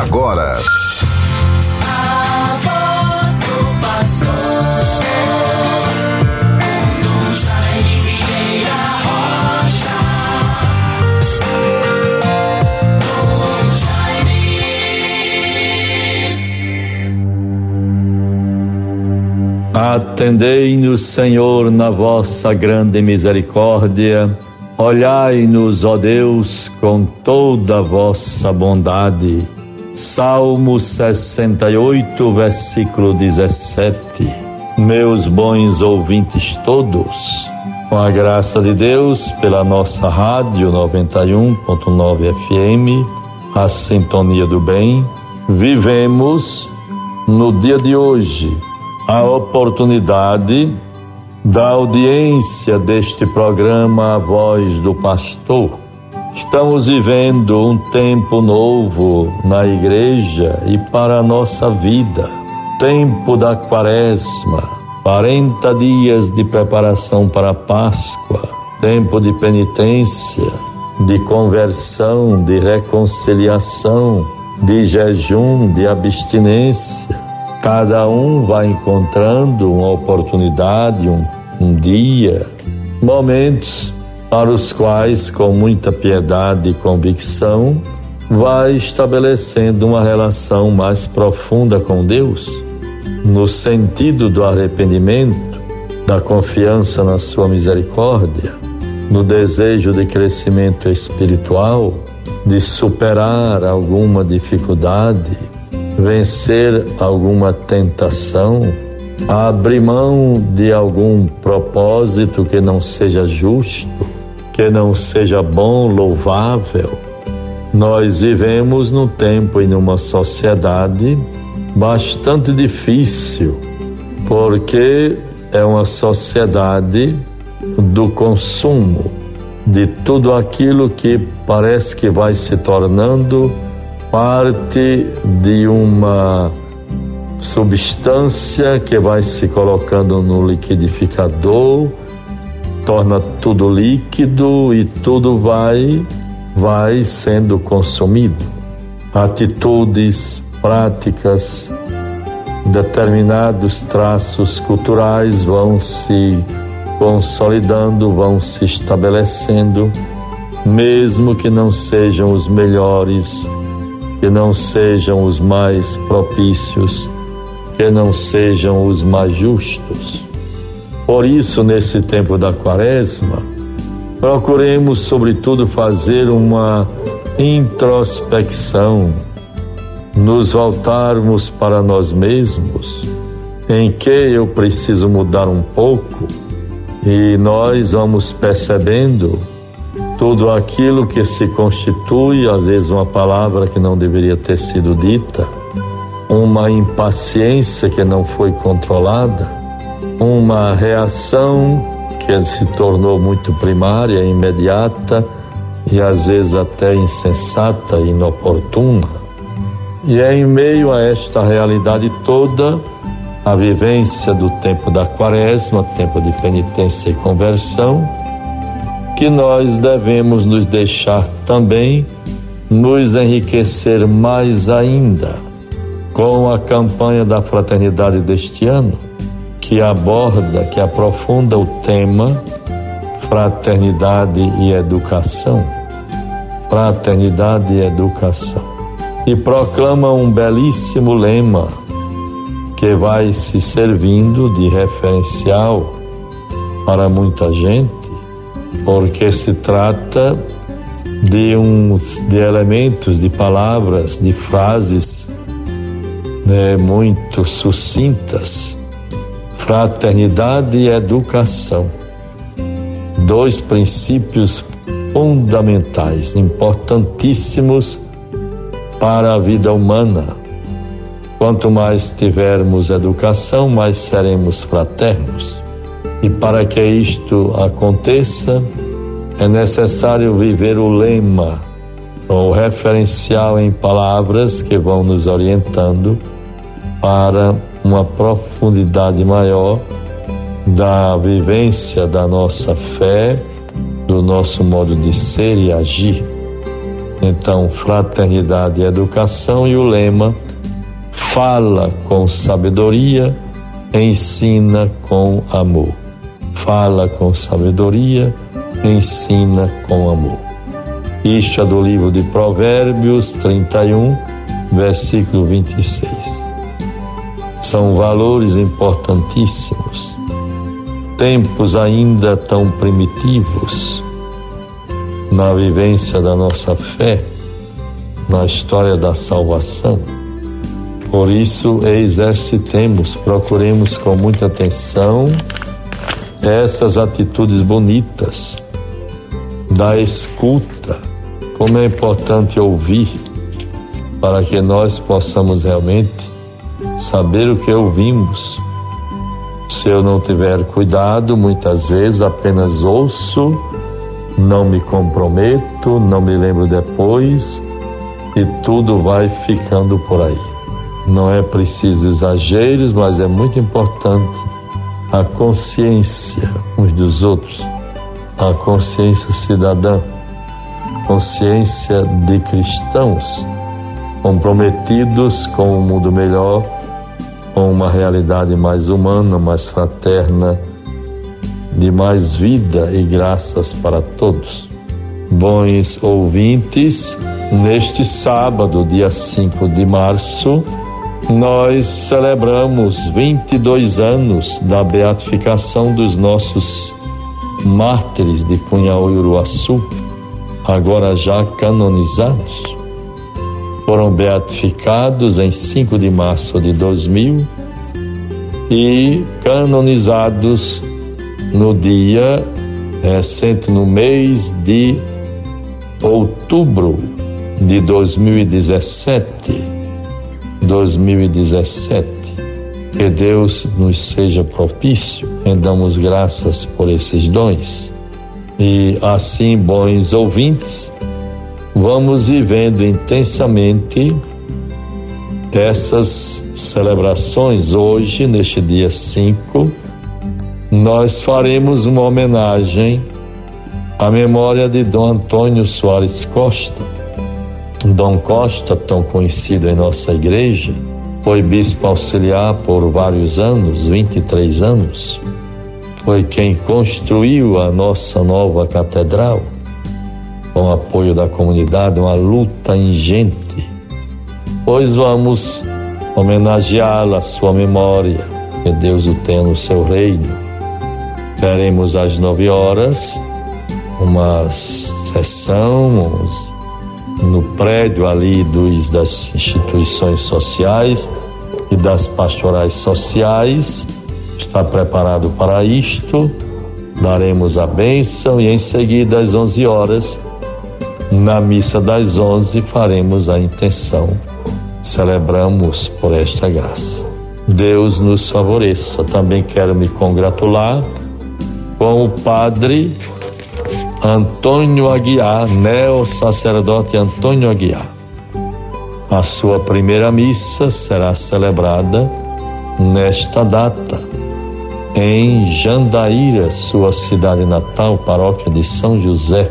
agora. Atendei-nos, Senhor, na vossa grande misericórdia. Olhai-nos, ó Deus, com toda a vossa bondade. Salmo 68, versículo 17. Meus bons ouvintes todos, com a graça de Deus, pela nossa rádio 91.9 FM, a Sintonia do Bem, vivemos no dia de hoje a oportunidade da audiência deste programa A Voz do Pastor. Estamos vivendo um tempo novo na igreja e para a nossa vida. Tempo da quaresma, 40 dias de preparação para a Páscoa, tempo de penitência, de conversão, de reconciliação, de jejum, de abstinência Cada um vai encontrando uma oportunidade, um, um dia, momentos para os quais, com muita piedade e convicção, vai estabelecendo uma relação mais profunda com Deus, no sentido do arrependimento, da confiança na Sua misericórdia, no desejo de crescimento espiritual, de superar alguma dificuldade, vencer alguma tentação, abrir mão de algum propósito que não seja justo, que não seja bom, louvável. Nós vivemos num tempo e numa sociedade bastante difícil, porque é uma sociedade do consumo de tudo aquilo que parece que vai se tornando parte de uma substância que vai se colocando no liquidificador, torna tudo líquido e tudo vai vai sendo consumido. Atitudes, práticas, determinados traços culturais vão se consolidando, vão se estabelecendo, mesmo que não sejam os melhores que não sejam os mais propícios, que não sejam os mais justos. Por isso, nesse tempo da quaresma, procuremos, sobretudo, fazer uma introspecção, nos voltarmos para nós mesmos, em que eu preciso mudar um pouco, e nós vamos percebendo tudo aquilo que se constitui, às vezes, uma palavra que não deveria ter sido dita, uma impaciência que não foi controlada, uma reação que se tornou muito primária, imediata e às vezes até insensata, inoportuna. E é em meio a esta realidade toda a vivência do tempo da quaresma, tempo de penitência e conversão que nós devemos nos deixar também nos enriquecer mais ainda com a campanha da fraternidade deste ano, que aborda, que aprofunda o tema fraternidade e educação. Fraternidade e educação. E proclama um belíssimo lema que vai se servindo de referencial para muita gente porque se trata de uns de elementos, de palavras, de frases né, muito sucintas. Fraternidade e educação. Dois princípios fundamentais, importantíssimos para a vida humana. Quanto mais tivermos educação, mais seremos fraternos. E para que isto aconteça, é necessário viver o lema, ou referencial em palavras que vão nos orientando para uma profundidade maior da vivência da nossa fé, do nosso modo de ser e agir. Então, fraternidade e educação e o lema fala com sabedoria, ensina com amor. Fala com sabedoria, ensina com amor. Isto é do livro de Provérbios 31, versículo 26. São valores importantíssimos. Tempos ainda tão primitivos na vivência da nossa fé, na história da salvação. Por isso, exercitemos, procuremos com muita atenção essas atitudes bonitas da escuta como é importante ouvir para que nós possamos realmente saber o que ouvimos. Se eu não tiver cuidado, muitas vezes apenas ouço, não me comprometo, não me lembro depois e tudo vai ficando por aí. Não é preciso exageros, mas é muito importante a consciência uns dos outros, a consciência cidadã consciência de cristãos comprometidos com um mundo melhor, com uma realidade mais humana, mais fraterna, de mais vida e graças para todos. Bons ouvintes, neste sábado, dia 5 de março, nós celebramos 22 anos da beatificação dos nossos mártires de Punhal e Uruaçu agora já canonizados, foram beatificados em 5 de março de 2000 e canonizados no dia recente, no mês de outubro de 2017. 2017. Que Deus nos seja propício, rendamos graças por esses dons e assim, bons ouvintes, vamos vivendo intensamente essas celebrações. Hoje, neste dia 5, nós faremos uma homenagem à memória de Dom Antônio Soares Costa. Dom Costa, tão conhecido em nossa igreja, foi bispo auxiliar por vários anos 23 anos foi quem construiu a nossa nova catedral, com apoio da comunidade, uma luta ingente. Pois vamos homenageá-la, sua memória, que Deus o tenha no seu reino. Teremos às nove horas uma sessão no prédio ali dos, das instituições sociais e das pastorais sociais está preparado para isto. Daremos a bênção e em seguida, às 11 horas, na missa das 11, faremos a intenção. Celebramos por esta graça. Deus nos favoreça. Também quero me congratular com o Padre Antônio Aguiar, neo-sacerdote Antônio Aguiar. A sua primeira missa será celebrada nesta data em Jandaíra, sua cidade natal, paróquia de São José,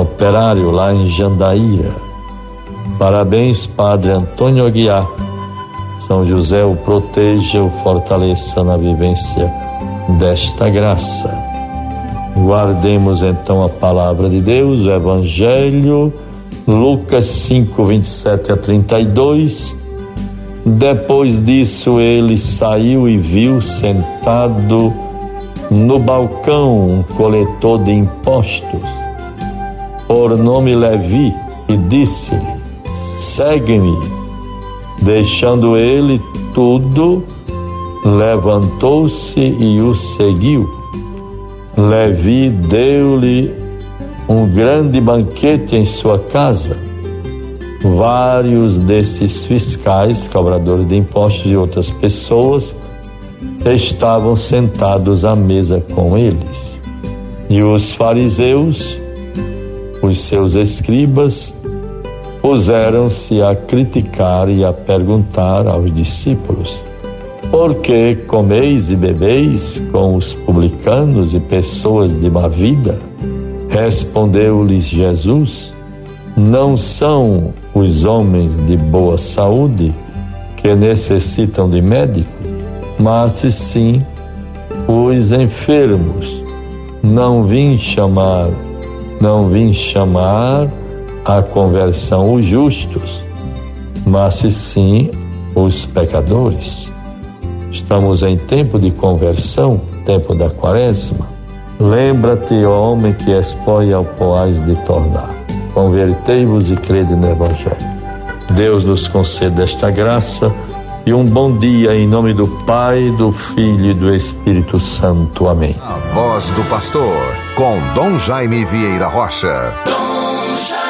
operário lá em Jandaíra. Parabéns, Padre Antônio Aguiar. São José o proteja, o fortaleça na vivência desta graça. Guardemos então a palavra de Deus, o Evangelho, Lucas 5, 27 a 32 depois disso, ele saiu e viu sentado no balcão um coletor de impostos, por nome Levi, e disse-lhe: Segue-me. Deixando ele tudo, levantou-se e o seguiu. Levi deu-lhe um grande banquete em sua casa vários desses fiscais, cobradores de impostos e outras pessoas estavam sentados à mesa com eles. E os fariseus, os seus escribas, puseram-se a criticar e a perguntar aos discípulos: Por que comeis e bebeis com os publicanos e pessoas de má vida? Respondeu-lhes Jesus: não são os homens de boa saúde que necessitam de médico, mas sim os enfermos. Não vim chamar, não vim chamar a conversão os justos, mas sim os pecadores. Estamos em tempo de conversão, tempo da quaresma. Lembra-te, homem, que és pó e ao poás de tornar. Convertei-vos e crede no Evangelho. Deus nos conceda esta graça e um bom dia em nome do Pai, do Filho e do Espírito Santo. Amém. A voz do pastor com Dom Jaime Vieira Rocha. Dom Jaime.